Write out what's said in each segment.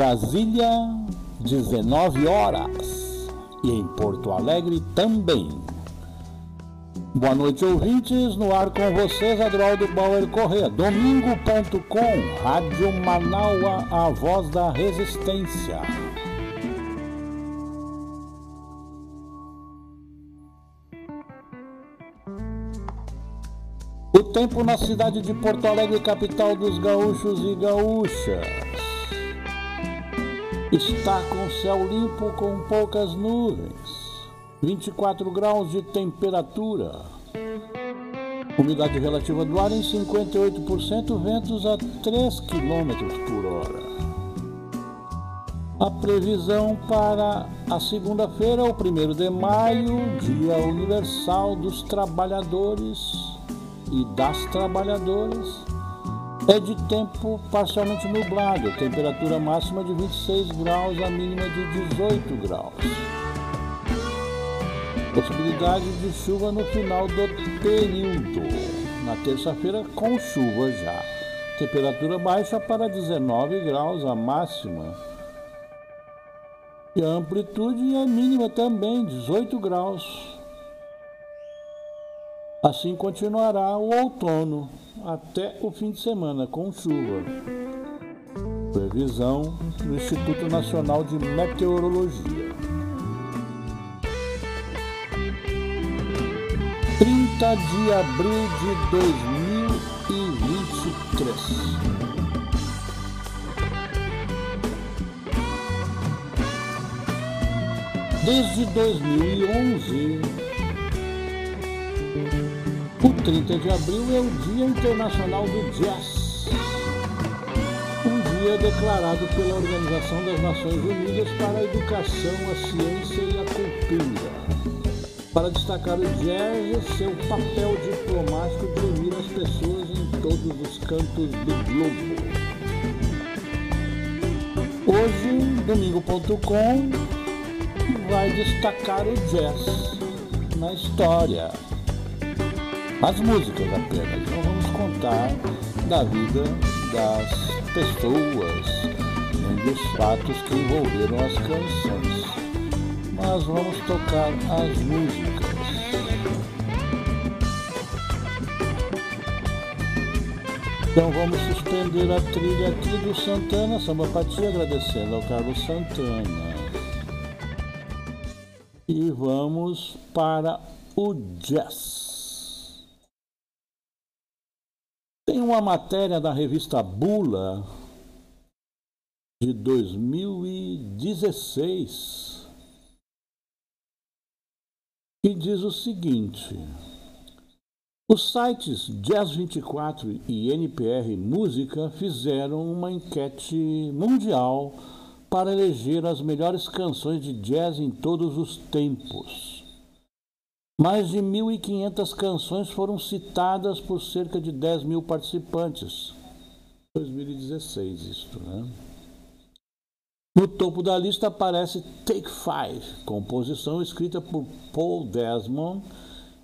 Brasília, 19 horas. E em Porto Alegre também. Boa noite, ouvintes. No ar com vocês, Adroaldo Bauer Corrêa. Domingo.com, Rádio Manaua, a voz da resistência. O tempo na cidade de Porto Alegre, capital dos gaúchos e gaúchas. Está com céu limpo com poucas nuvens. 24 graus de temperatura. Umidade relativa do ar em 58%, ventos a 3 km por hora. A previsão para a segunda-feira, o 1 de maio, Dia Universal dos Trabalhadores e das trabalhadoras é de tempo parcialmente nublado, temperatura máxima de 26 graus, a mínima de 18 graus. Possibilidade de chuva no final do período. Na terça-feira, com chuva já. Temperatura baixa para 19 graus, a máxima. E a amplitude é mínima também, 18 graus. Assim continuará o outono até o fim de semana com chuva. Previsão do Instituto Nacional de Meteorologia. 30 de abril de 2023. Desde 2011, o 30 de abril é o Dia Internacional do Jazz, um dia declarado pela Organização das Nações Unidas para a Educação, a Ciência e a Cultura, para destacar o jazz e seu papel diplomático de unir as pessoas em todos os cantos do globo. Hoje, domingo.com vai destacar o jazz na história as músicas apenas. Não vamos contar da vida das pessoas, nem dos fatos que envolveram as canções, mas vamos tocar as músicas. Então vamos suspender a trilha aqui do Santana, Samba Pati, agradecendo ao Carlos Santana. E vamos para o jazz. Tem uma matéria da revista Bula de 2016 que diz o seguinte: os sites Jazz 24 e NPR Música fizeram uma enquete mundial para eleger as melhores canções de jazz em todos os tempos. Mais de 1.500 canções foram citadas por cerca de 10 mil participantes. 2016 isso, né? No topo da lista aparece Take Five, composição escrita por Paul Desmond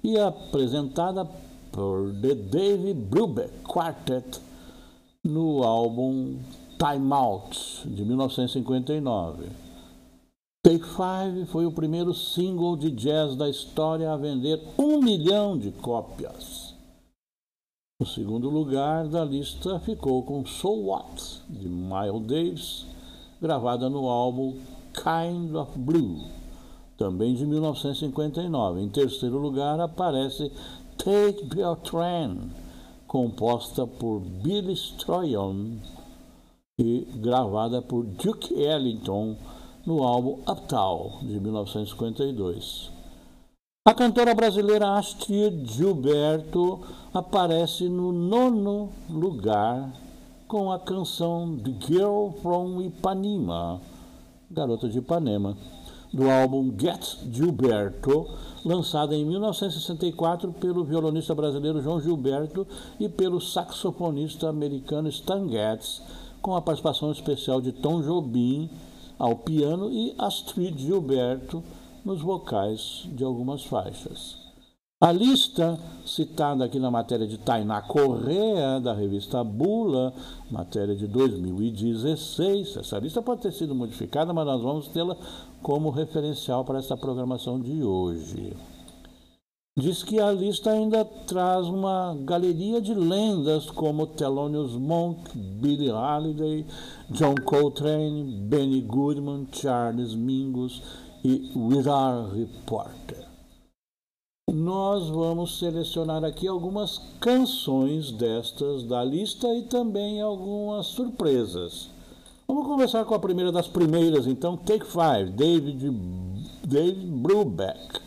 e apresentada por The Dave Brubeck Quartet no álbum Time Out, de 1959. Take Five foi o primeiro single de jazz da história a vender um milhão de cópias. O segundo lugar da lista ficou com So What, de Miles Davis, gravada no álbum Kind of Blue, também de 1959. Em terceiro lugar aparece Take Your Train, composta por Billy Stryon e gravada por Duke Ellington no álbum Uptown, de 1952. A cantora brasileira Astrid Gilberto aparece no nono lugar com a canção The Girl from Ipanema, Garota de Ipanema, do álbum Get Gilberto, lançada em 1964 pelo violonista brasileiro João Gilberto e pelo saxofonista americano Stan Getz, com a participação especial de Tom Jobim ao piano e Astrid Gilberto nos vocais de algumas faixas. A lista citada aqui na matéria de Tainá Correa, da revista Bula, matéria de 2016. Essa lista pode ter sido modificada, mas nós vamos tê-la como referencial para essa programação de hoje. Diz que a lista ainda traz uma galeria de lendas como Thelonious Monk, Billie Holiday, John Coltrane, Benny Goodman, Charles Mingus e Willard Reporter. Nós vamos selecionar aqui algumas canções destas da lista e também algumas surpresas. Vamos começar com a primeira das primeiras, então, Take Five, David, David Brubeck.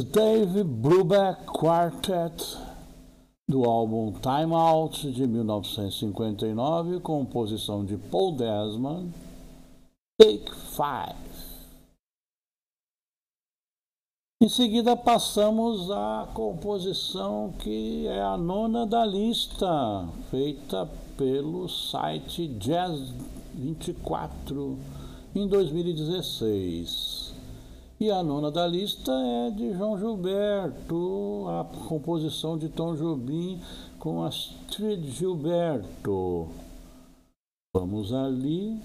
Dave Brubeck Quartet, do álbum Time Out de 1959, composição de Paul Desmond, Take Five. Em seguida passamos à composição que é a nona da lista, feita pelo site Jazz 24 em 2016. E a nona da lista é de João Gilberto, a composição de Tom Jobim com Astrid Gilberto. Vamos ali.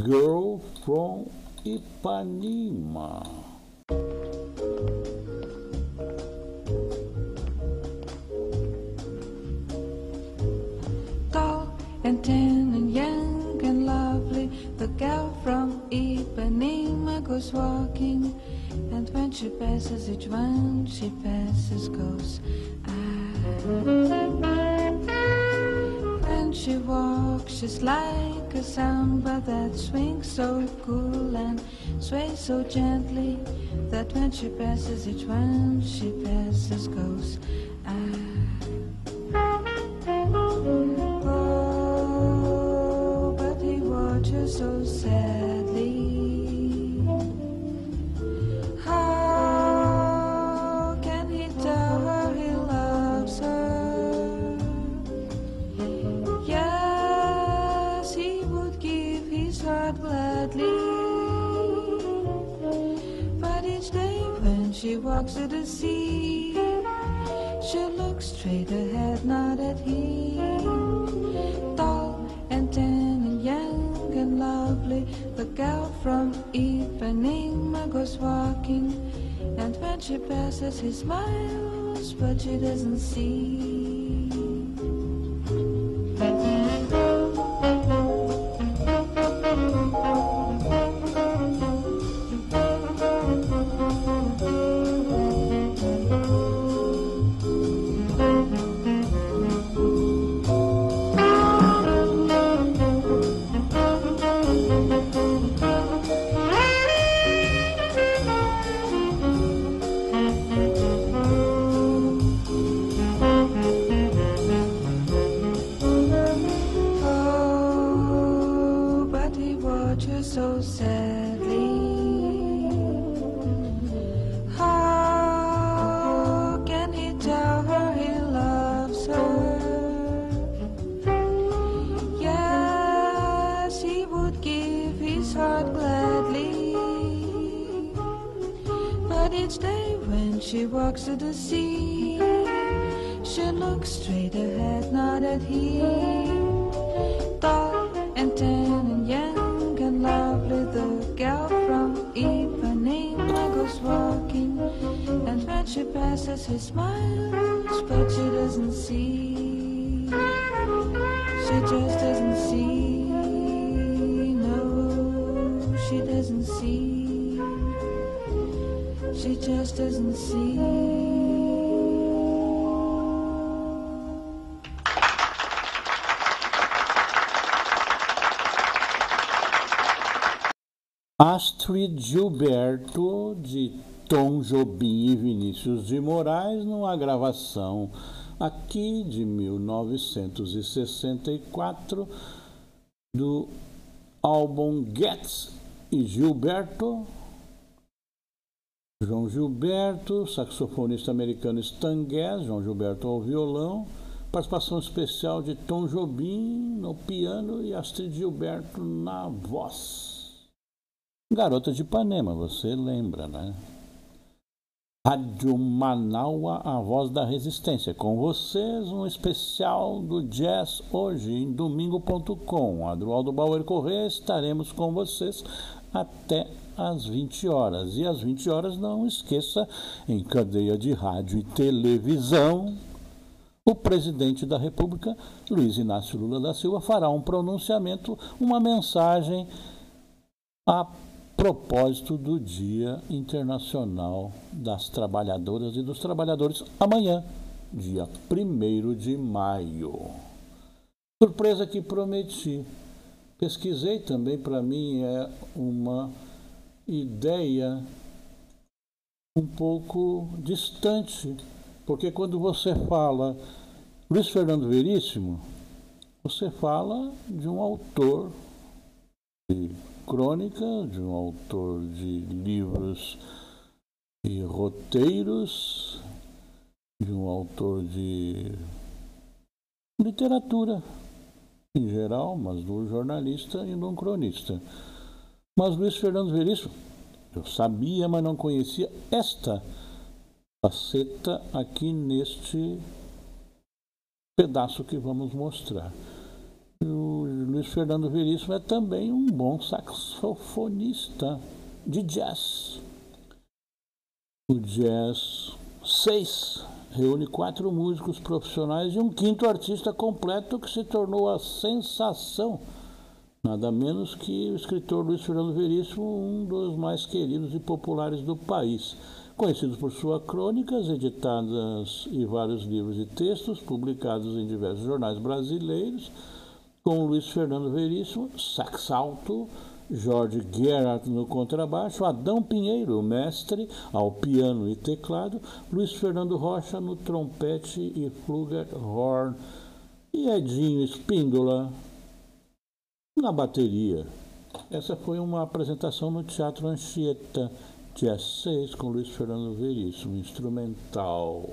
Girl from Ipanema. Goes walking, and when she passes, each one she passes goes. Ah. When she walks, she's like a samba that swings so cool and sways so gently that when she passes, each one she passes goes. Ah. But he watches so sadly. To the sea, she looks straight ahead, not at him. Tall and tan and young and lovely, the girl from Ipanema goes walking. And when she passes, he smiles, but she doesn't see. De Tom Jobim e Vinícius de Moraes, numa gravação aqui de 1964 do álbum Gets e Gilberto. João Gilberto, saxofonista americano Stan Getz, João Gilberto ao violão, participação especial de Tom Jobim no piano e Astrid Gilberto na voz. Garota de Ipanema, você lembra, né? Rádio Manaua, a voz da resistência. Com vocês, um especial do jazz hoje em domingo.com. Adroaldo Bauer Corrêa, estaremos com vocês até às 20 horas. E às 20 horas, não esqueça, em cadeia de rádio e televisão, o presidente da República, Luiz Inácio Lula da Silva, fará um pronunciamento, uma mensagem a propósito do Dia Internacional das Trabalhadoras e dos Trabalhadores, amanhã, dia 1 de maio. Surpresa que prometi. Pesquisei também, para mim é uma ideia um pouco distante, porque quando você fala Luiz Fernando Veríssimo, você fala de um autor de crônica de um autor de livros e roteiros, de um autor de literatura em geral, mas do jornalista e do cronista. Mas Luiz Fernando Veríssimo, eu sabia, mas não conhecia esta faceta aqui neste pedaço que vamos mostrar. O Luiz Fernando Veríssimo é também um bom saxofonista de jazz. O Jazz 6 reúne quatro músicos profissionais e um quinto artista completo que se tornou a sensação, nada menos que o escritor Luiz Fernando Veríssimo, um dos mais queridos e populares do país. Conhecido por suas crônicas, editadas e vários livros e textos publicados em diversos jornais brasileiros, com Luiz Fernando Veríssimo, sax alto, Jorge Gerhardt no contrabaixo, Adão Pinheiro, mestre, ao piano e teclado, Luiz Fernando Rocha no trompete e flugelhorn e Edinho Espíndola na bateria. Essa foi uma apresentação no Teatro Anchieta, dia 6, com Luiz Fernando Veríssimo, instrumental.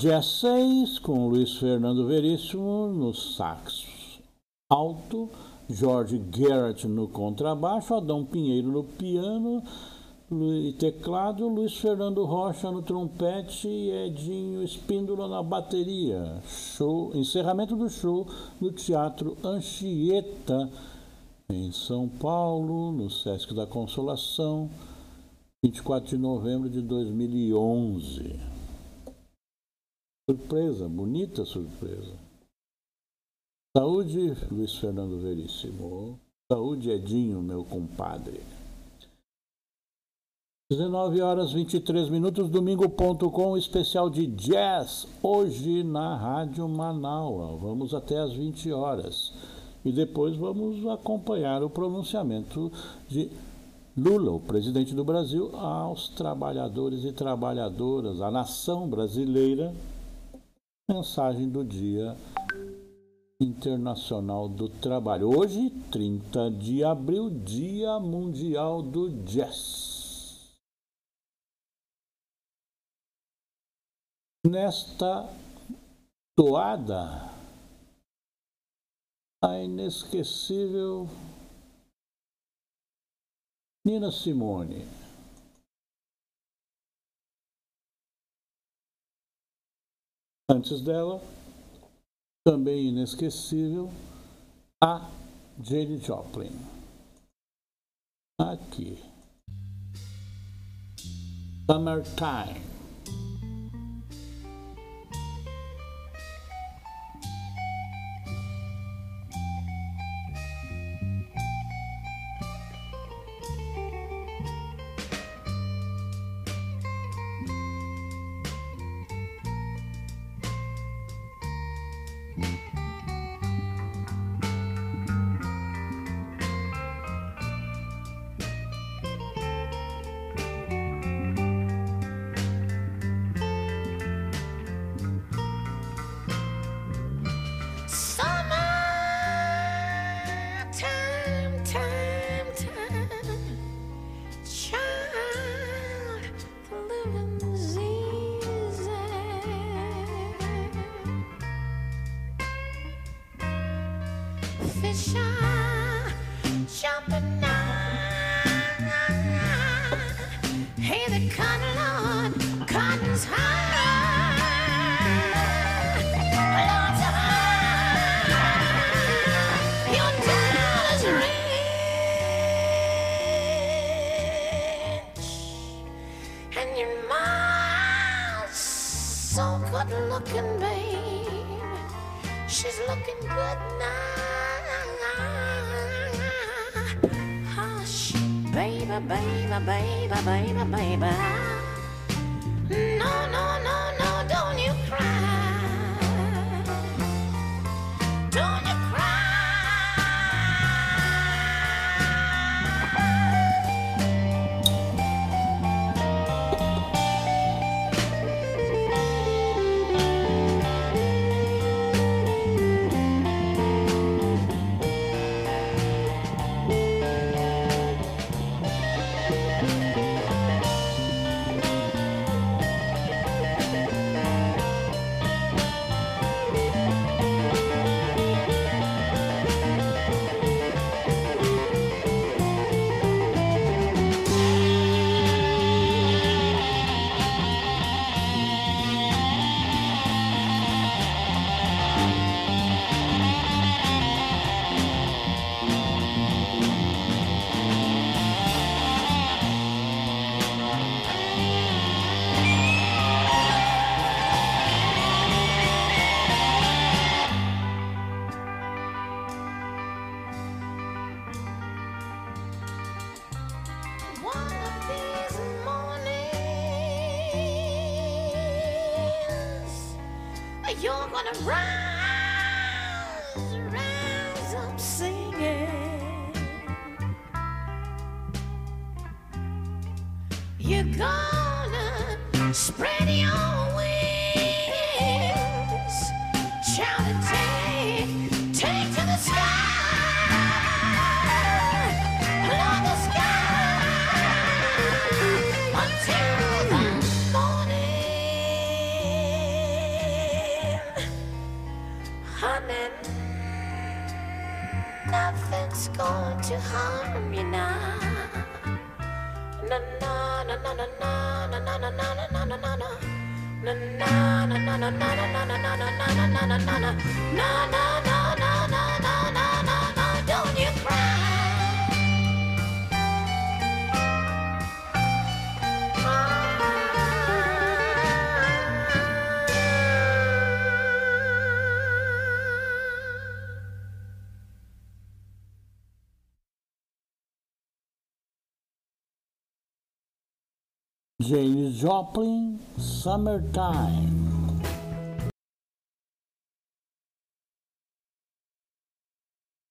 Dia 6, com Luiz Fernando Veríssimo no sax alto, Jorge Garrett no contrabaixo, Adão Pinheiro no piano e teclado, Luiz Fernando Rocha no trompete e Edinho Espíndola na bateria. Show, encerramento do show no Teatro Anchieta, em São Paulo, no Sesc da Consolação, 24 de novembro de 2011. Surpresa, bonita surpresa. Saúde, Luiz Fernando Veríssimo. Saúde, Edinho, meu compadre. 19 horas 23 minutos, domingo.com, especial de jazz, hoje na Rádio Manaua. Vamos até as 20 horas. E depois vamos acompanhar o pronunciamento de Lula, o presidente do Brasil, aos trabalhadores e trabalhadoras, à nação brasileira Mensagem do Dia Internacional do Trabalho. Hoje, 30 de abril, Dia Mundial do Jazz. Nesta toada, a inesquecível Nina Simone. Antes dela, também inesquecível, a Jane Joplin. Aqui. Summertime. bye bye bye bye. Joplin, Summertime.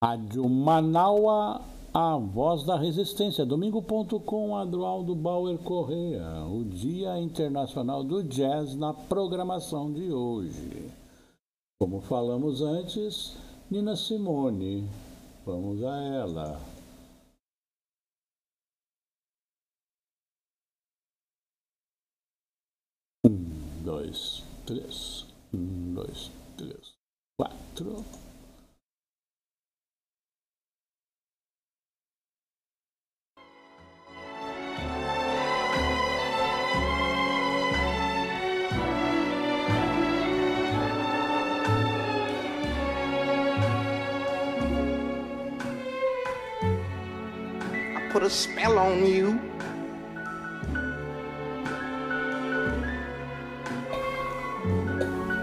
Rádio Manaua, a voz da resistência. Domingo.com, Adroaldo Bauer Correia. O Dia Internacional do Jazz na programação de hoje. Como falamos antes, Nina Simone. Vamos a ela. Dois, três. Um, dois, três, quatro. put a spell on you.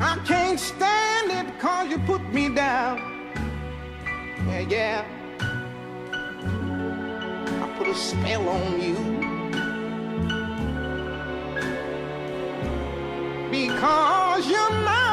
I can't stand it cause you put me down. Yeah, yeah. I put a spell on you. Because you're mine.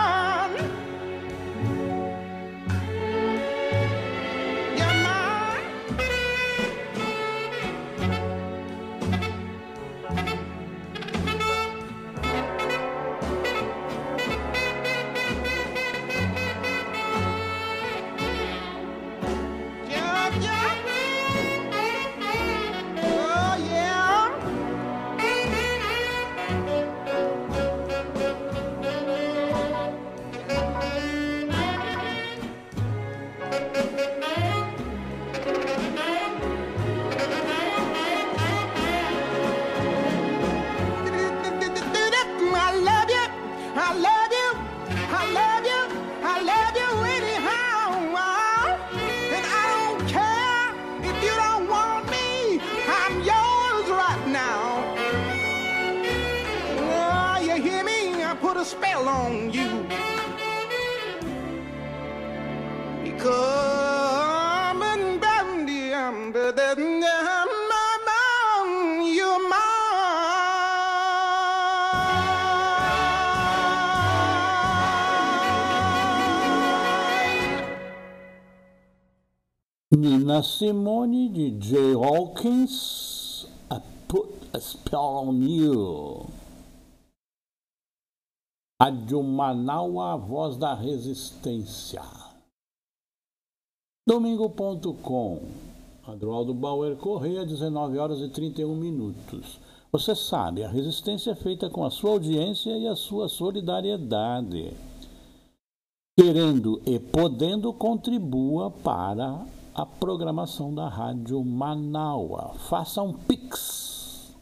Nina Simone de Jay Hawkins, I Put a Spell on You. Rádio Manaua, a voz da resistência. Domingo.com, Adroaldo Bauer Correia, 19 horas e 31 minutos. Você sabe, a resistência é feita com a sua audiência e a sua solidariedade. Querendo e podendo, contribua para a programação da Rádio Manaua. Faça um Pix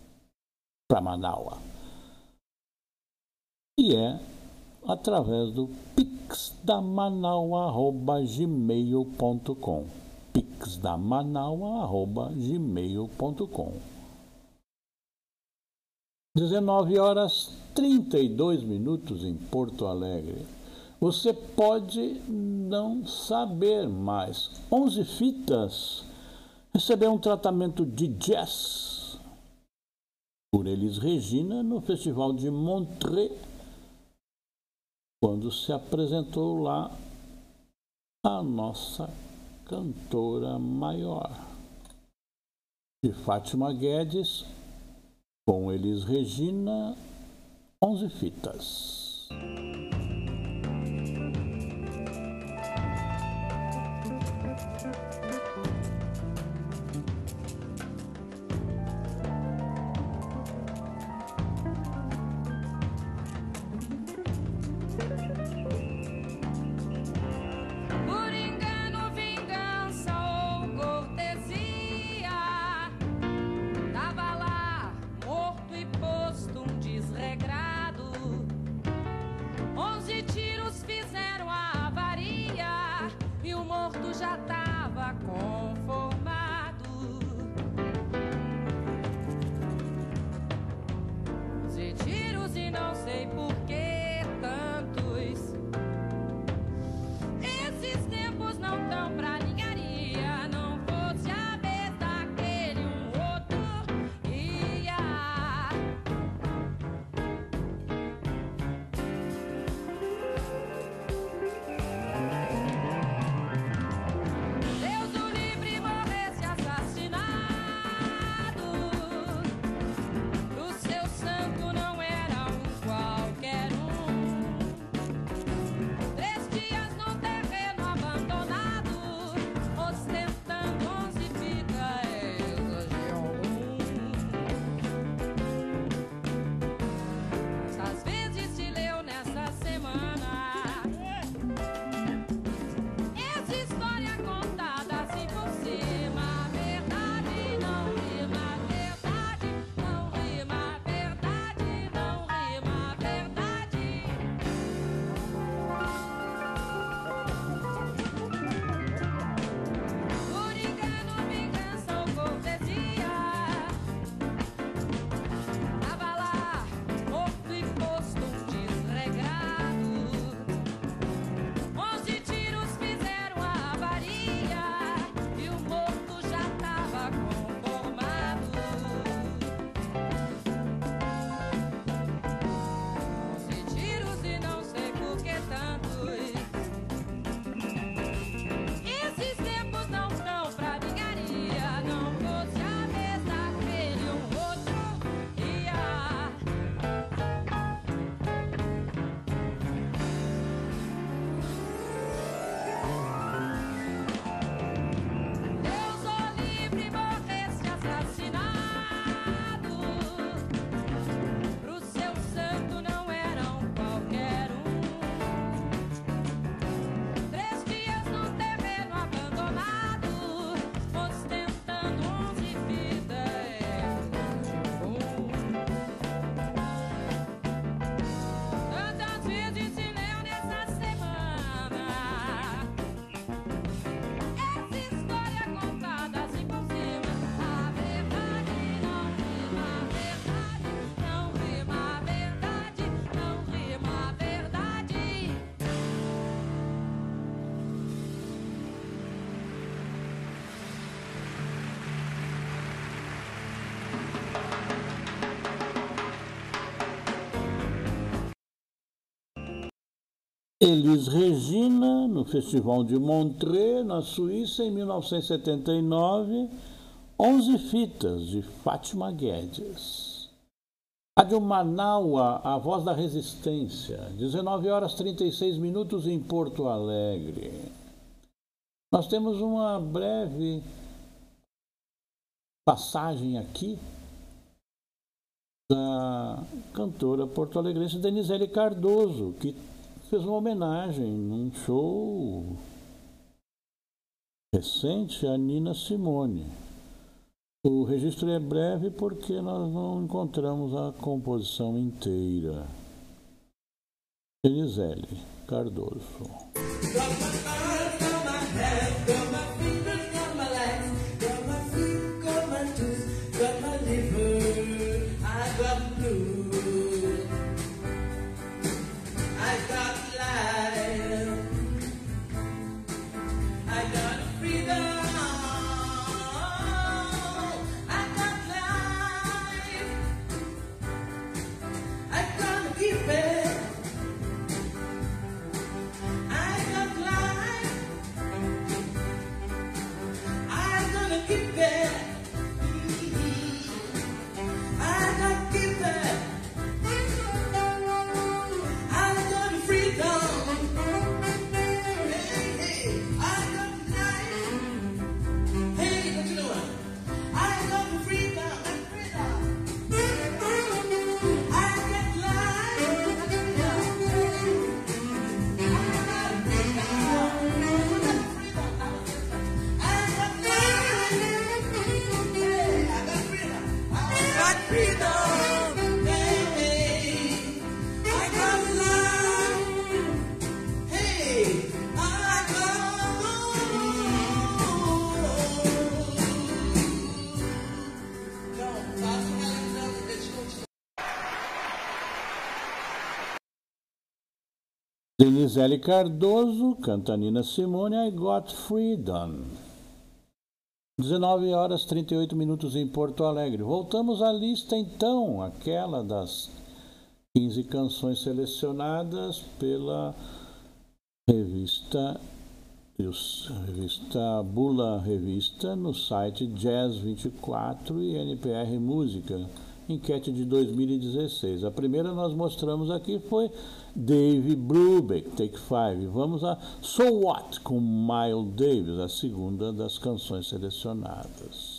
para Manaua. E é através do pixdamanaua.gmail.com pixdamanaua.gmail.com 19 horas 32 minutos em Porto Alegre. Você pode não saber, mas 11 fitas recebeu um tratamento de jazz por Elis Regina no Festival de Montreux quando se apresentou lá a nossa cantora maior. De Fátima Guedes, com Elis Regina, 11 fitas. Elis Regina, no Festival de Montreux, na Suíça, em 1979, 11 fitas de Fátima Guedes. Rádio Manaua, a voz da resistência, 19 horas 36 minutos em Porto Alegre. Nós temos uma breve passagem aqui da cantora porto-alegrense Denizele Cardoso, que fez uma homenagem num show recente a Nina Simone. O registro é breve porque nós não encontramos a composição inteira. Elisele Cardoso. Denizele Cardoso canta Nina Simone I Got Freedom. 19 horas 38 minutos em Porto Alegre. Voltamos à lista então, aquela das 15 canções selecionadas pela revista revista Bula Revista no site Jazz 24 e NPR Música enquete de 2016. A primeira nós mostramos aqui foi Dave Brubeck, Take Five. Vamos a So What com Miles Davis, a segunda das canções selecionadas.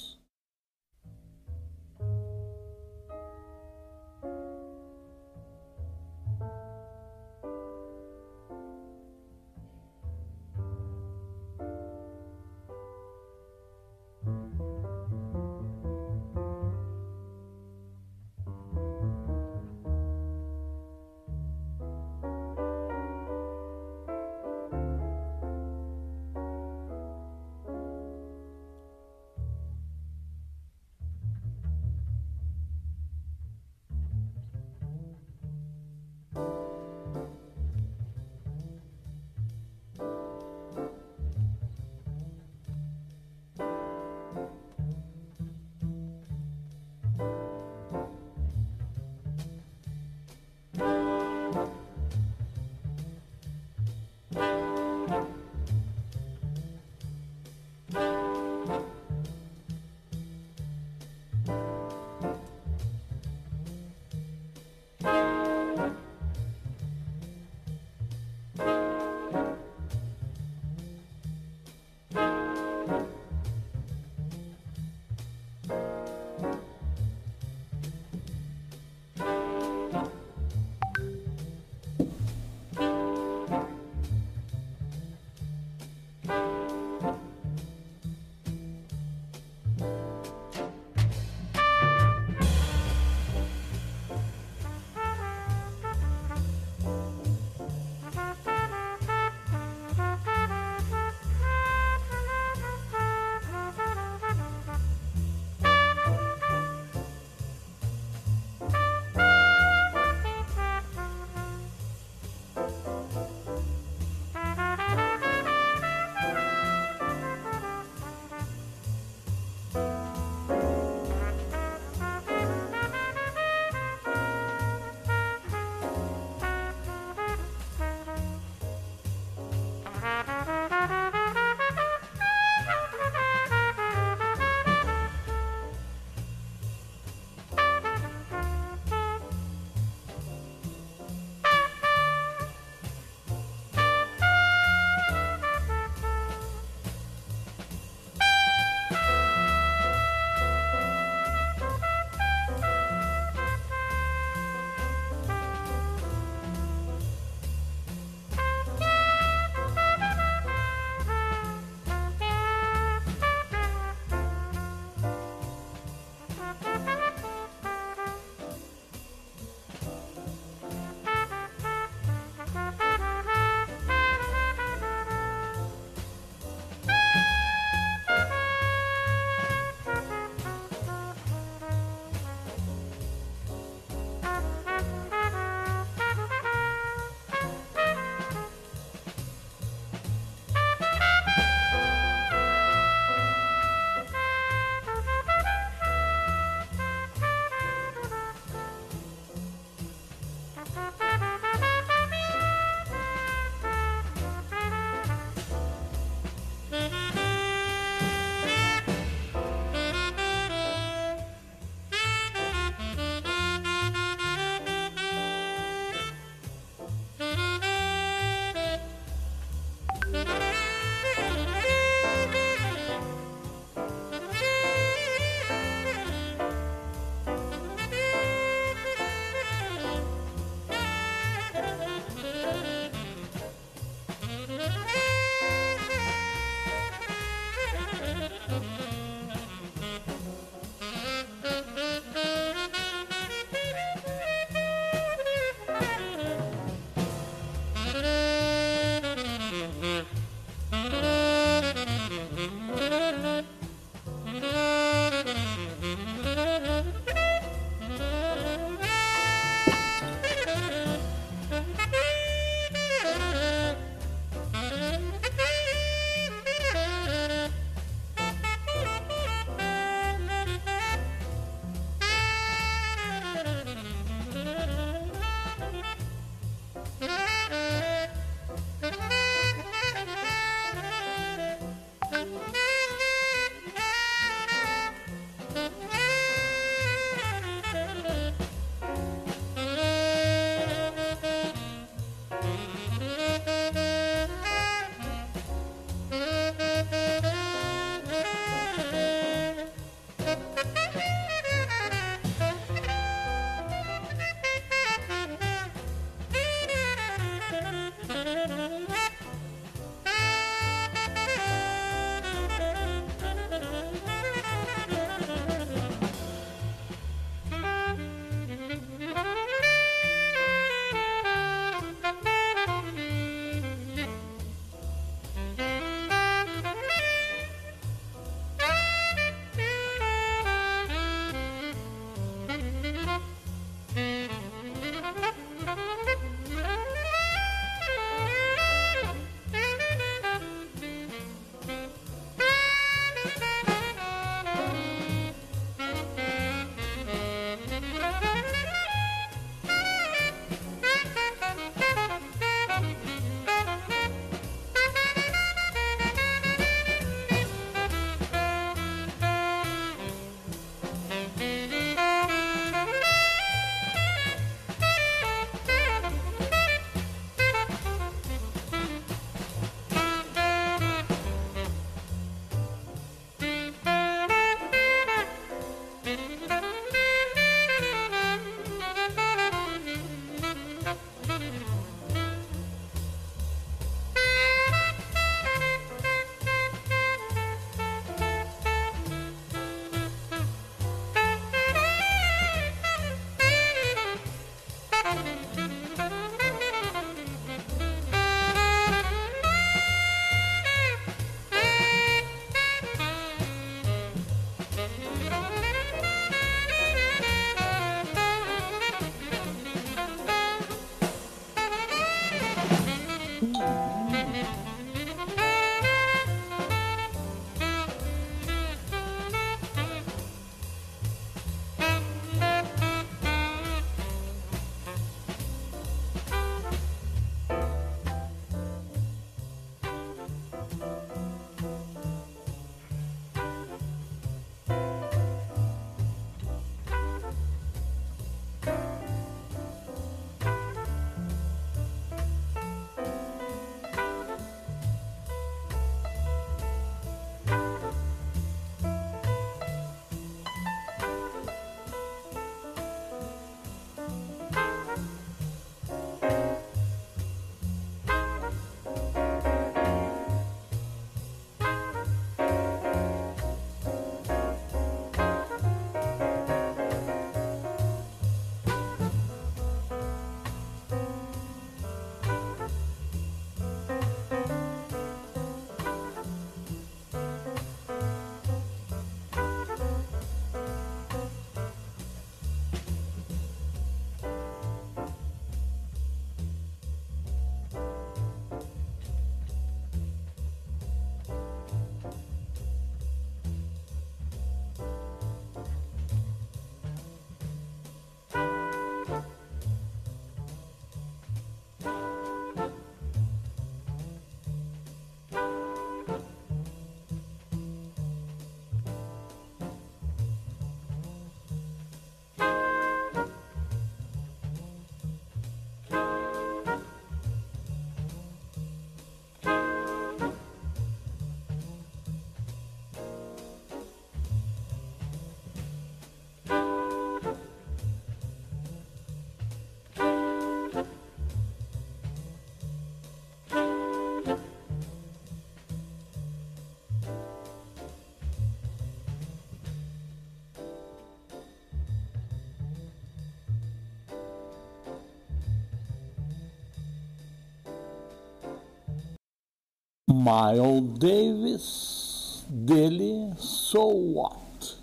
Miles Davis, dele So What.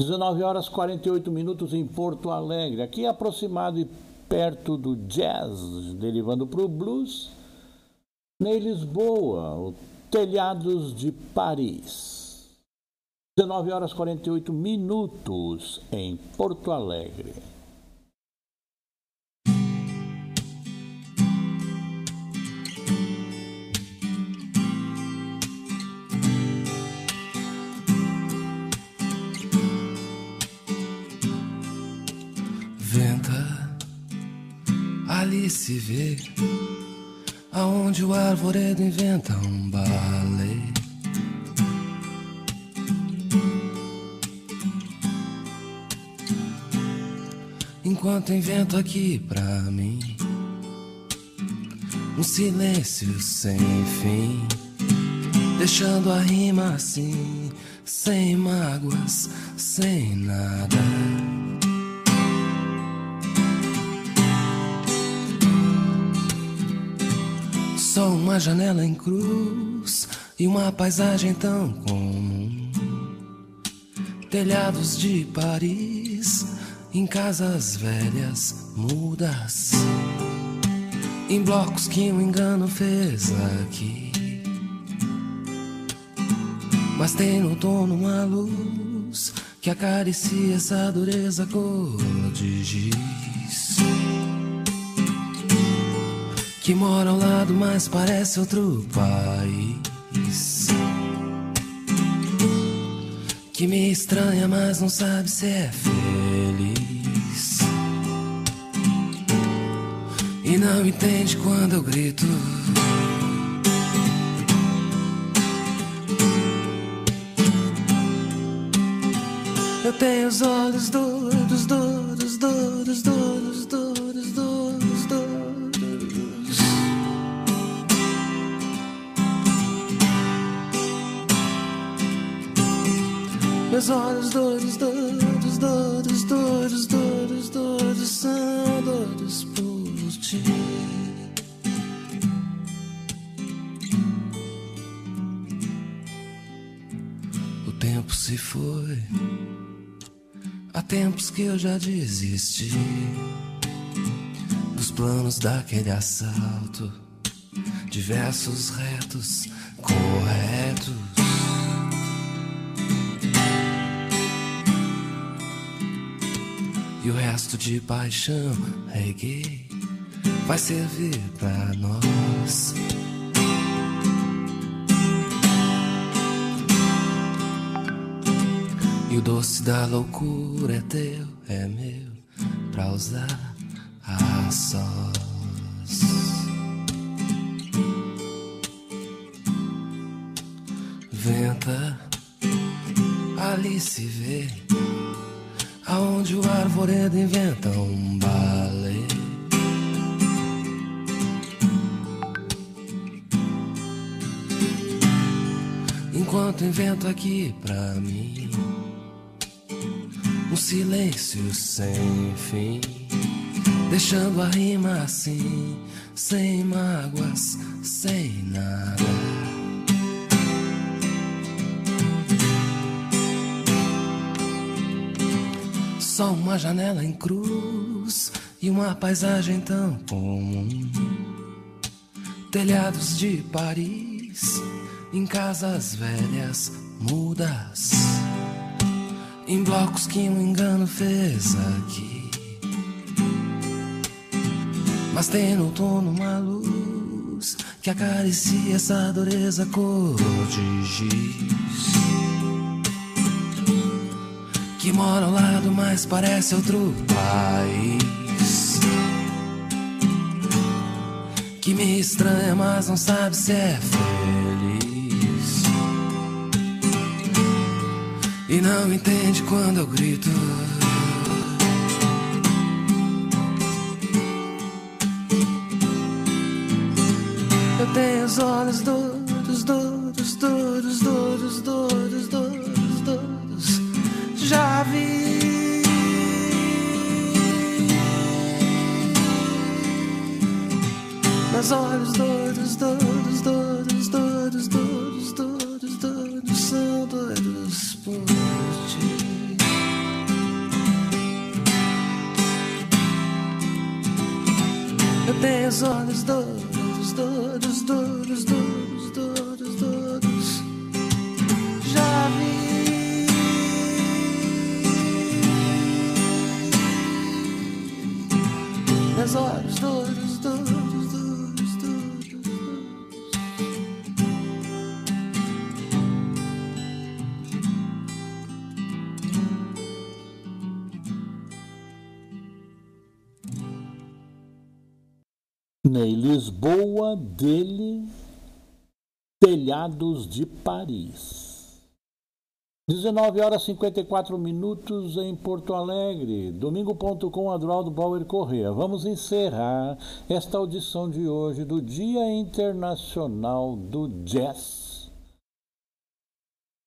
19 horas 48 minutos em Porto Alegre, aqui aproximado e perto do jazz, derivando para o blues. Em Lisboa, o Telhados de Paris. 19 horas 48 minutos em Porto Alegre. Ali se vê aonde o arvoredo inventa um balé. Enquanto invento aqui pra mim um silêncio sem fim, deixando a rima assim, sem mágoas, sem nada. Só uma janela em cruz e uma paisagem tão comum. Telhados de Paris, em casas velhas mudas. Em blocos que um engano fez aqui. Mas tem no outono uma luz que acaricia essa dureza cor de giz que mora ao lado, mas parece outro país. Que me estranha, mas não sabe se é feliz. E não entende quando eu grito. Eu tenho os olhos doidos, doidos, doidos, doidos, doidos, Meus olhos doidos, doidos, doidos, doidos, doidos, doidos são doidos por ti. O tempo se foi, há tempos que eu já desisti dos planos daquele assalto, diversos retos corretos. E o resto de paixão, reggae, vai servir pra nós. E o doce da loucura é teu, é meu, pra usar a sós. Venta, ali se vê arvoredo inventa um balé. Enquanto invento aqui pra mim um silêncio sem fim, deixando a rima assim, sem mágoas, sem nada. Só uma janela em cruz e uma paisagem tão comum. Telhados de Paris, em casas velhas mudas, em blocos que um engano fez aqui. Mas tem no outono uma luz que acaricia essa dureza cor de giz que mora ao lado, mas parece outro país. Que me estranha, mas não sabe se é feliz. E não entende quando eu grito. Eu tenho os olhos doidos, doidos, doidos, doidos, doidos, doidos já vi. Meus olhos doidos, doidos, doidos, doidos, doidos, doidos, doidos, são doidos por ti. Eu tenho os olhos doidos. Ney Lisboa, dele, Telhados de Paris. 19 horas e 54 minutos em Porto Alegre. Domingo.com, Adroaldo Bauer Corrêa. Vamos encerrar esta audição de hoje do Dia Internacional do Jazz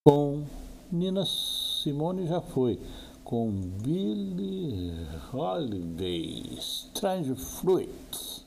com Nina Simone já foi, com Billie Holiday, Strange Fruits.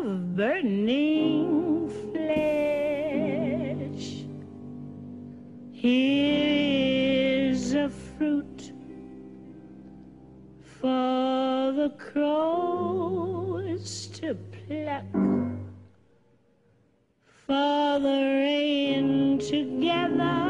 Of burning flesh. Here is a fruit for the crows to pluck, for the rain together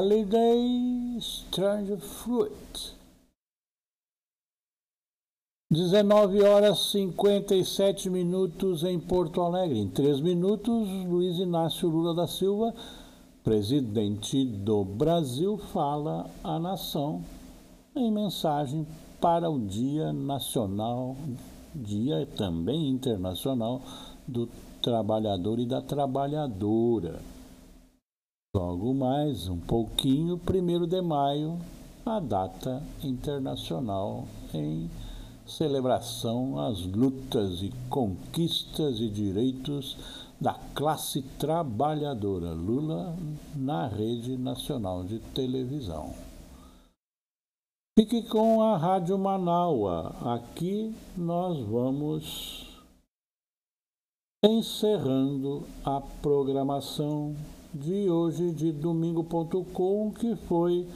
Holiday, Strange Fruit. 19 horas 57 minutos em Porto Alegre. Em 3 minutos, Luiz Inácio Lula da Silva, presidente do Brasil, fala à nação em mensagem para o Dia Nacional, Dia também Internacional do Trabalhador e da Trabalhadora. Logo mais, um pouquinho, 1 de maio, a data internacional em celebração às lutas e conquistas e direitos da classe trabalhadora. Lula na Rede Nacional de Televisão. Fique com a Rádio Manaua. Aqui nós vamos encerrando a programação de hoje de domingo.com, que foi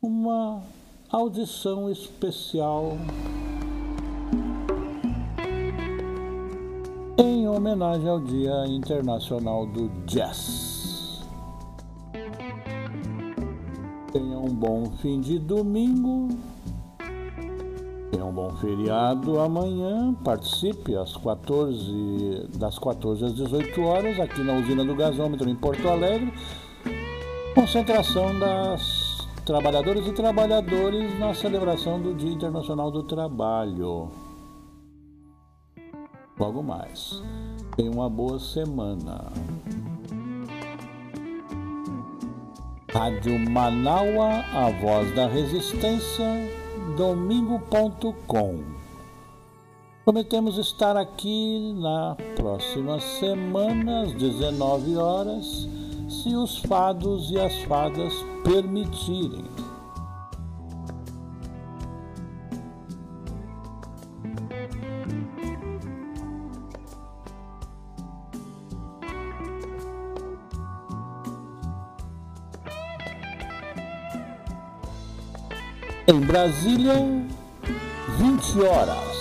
uma audição especial em homenagem ao Dia Internacional do Jazz. Tenha um bom fim de domingo. Tenha um bom feriado amanhã. Participe às 14, das 14 às 18 horas aqui na usina do gasômetro em Porto Alegre. Concentração das trabalhadoras e trabalhadores na celebração do Dia Internacional do Trabalho logo mais. Tenha uma boa semana. Rádio Manaua, a voz da resistência, domingo.com. Prometemos estar aqui na próxima semana, às 19 horas, se os fados e as fadas permitirem. Em Brasília, 20 horas.